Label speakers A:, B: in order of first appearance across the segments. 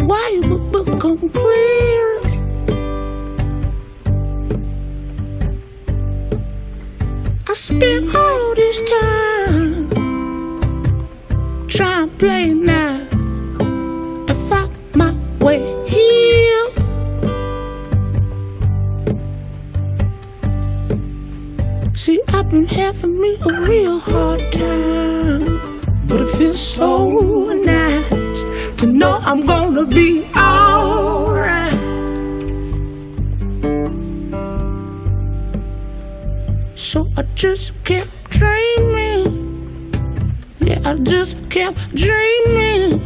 A: the way become clear. I spent all this time trying to play now and find my way here. See, I've been having me a real hard time, but it feels so be alright. So I just kept dreaming. Yeah, I just kept dreaming.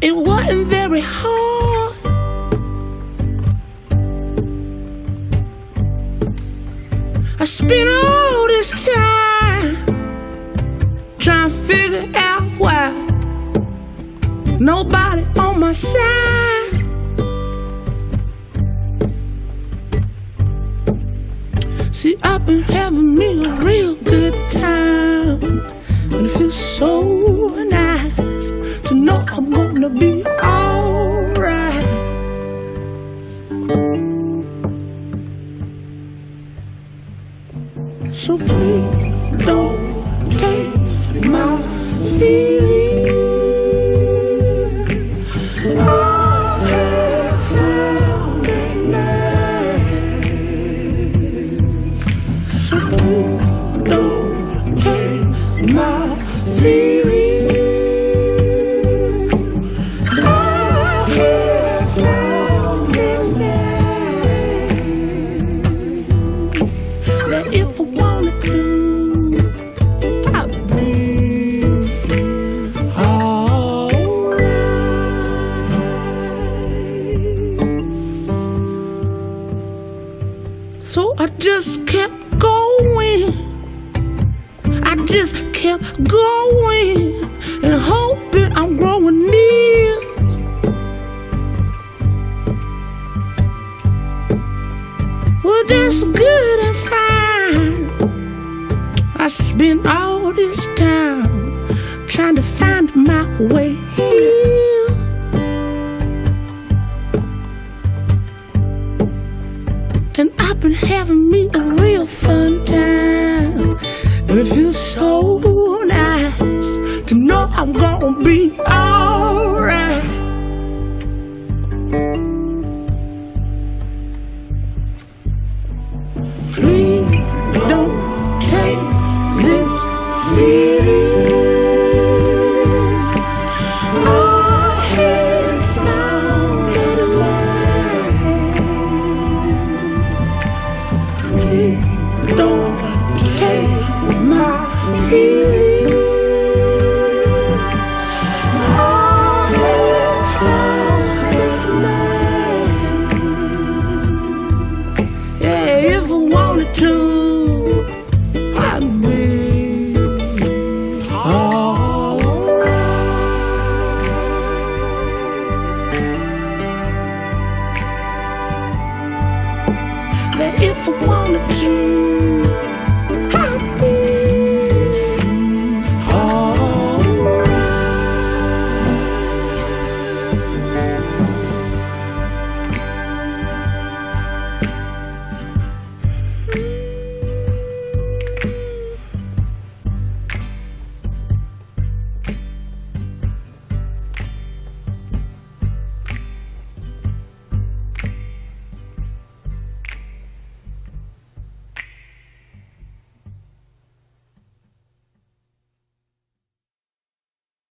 A: It wasn't very hard. I spent all this time trying to figure out nobody on my side. See, I've been having me a real good time, and it feels so nice to know I'm gonna be alright. So please So I just kept going. Just kept going and hoping I'm growing near. Well, that's good and fine. I spent all this time trying to find my way here. And I've been having me a real fun but it feels so nice to know I'm gonna be alright. Please don't take this feeling. Our heads down in the Please. for one of you.